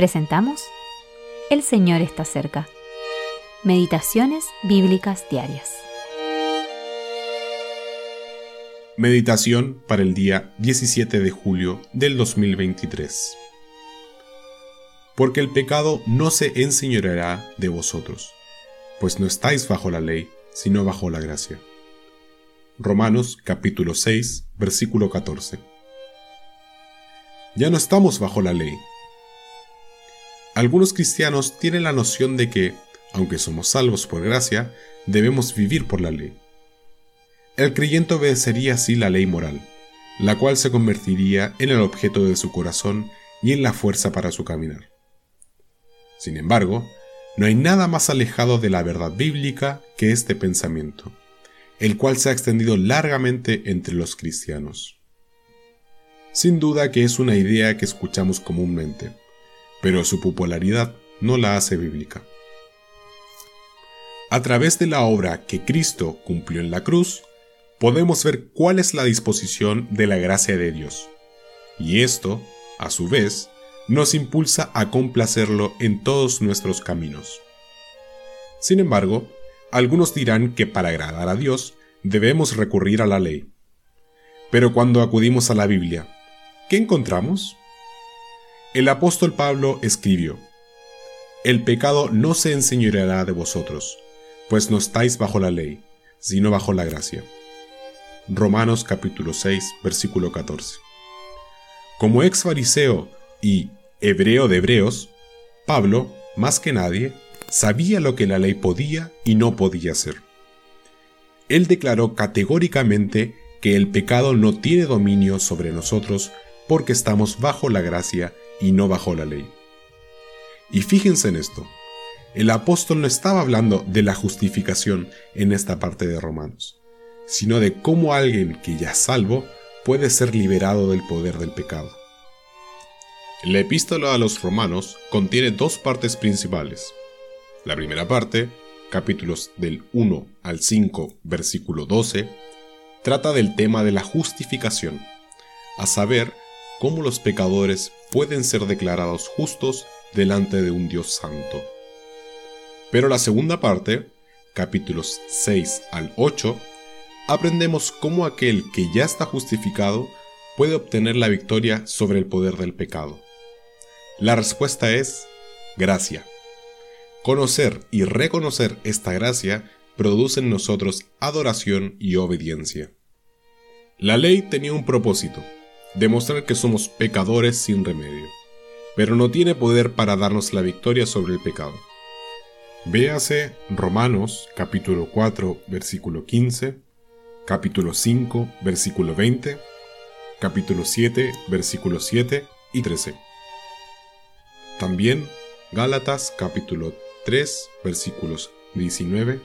Presentamos El Señor está cerca. Meditaciones Bíblicas Diarias. Meditación para el día 17 de julio del 2023. Porque el pecado no se enseñoreará de vosotros, pues no estáis bajo la ley, sino bajo la gracia. Romanos capítulo 6, versículo 14. Ya no estamos bajo la ley. Algunos cristianos tienen la noción de que, aunque somos salvos por gracia, debemos vivir por la ley. El creyente obedecería así la ley moral, la cual se convertiría en el objeto de su corazón y en la fuerza para su caminar. Sin embargo, no hay nada más alejado de la verdad bíblica que este pensamiento el cual se ha extendido largamente entre los cristianos. Sin duda que es una idea que escuchamos comúnmente, pero su popularidad no la hace bíblica. A través de la obra que Cristo cumplió en la cruz, podemos ver cuál es la disposición de la gracia de Dios. Y esto, a su vez, nos impulsa a complacerlo en todos nuestros caminos. Sin embargo, algunos dirán que para agradar a Dios debemos recurrir a la ley. Pero cuando acudimos a la Biblia, ¿qué encontramos? El apóstol Pablo escribió, El pecado no se enseñoreará de vosotros, pues no estáis bajo la ley, sino bajo la gracia. Romanos capítulo 6, versículo 14. Como ex fariseo y hebreo de hebreos, Pablo, más que nadie, sabía lo que la ley podía y no podía hacer. Él declaró categóricamente que el pecado no tiene dominio sobre nosotros porque estamos bajo la gracia y no bajo la ley. Y fíjense en esto, el apóstol no estaba hablando de la justificación en esta parte de Romanos, sino de cómo alguien que ya salvo puede ser liberado del poder del pecado. La epístola a los romanos contiene dos partes principales. La primera parte, capítulos del 1 al 5, versículo 12, trata del tema de la justificación, a saber, cómo los pecadores pueden ser declarados justos delante de un Dios santo. Pero la segunda parte, capítulos 6 al 8, aprendemos cómo aquel que ya está justificado puede obtener la victoria sobre el poder del pecado. La respuesta es gracia. Conocer y reconocer esta gracia produce en nosotros adoración y obediencia. La ley tenía un propósito, demostrar que somos pecadores sin remedio, pero no tiene poder para darnos la victoria sobre el pecado. Véase Romanos capítulo 4 versículo 15, capítulo 5 versículo 20, capítulo 7 versículo 7 y 13. También Gálatas capítulo 3 versículos 19,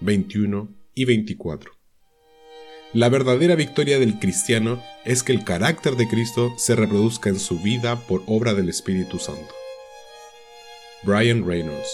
21 y 24. La verdadera victoria del cristiano es que el carácter de Cristo se reproduzca en su vida por obra del Espíritu Santo. Brian Reynolds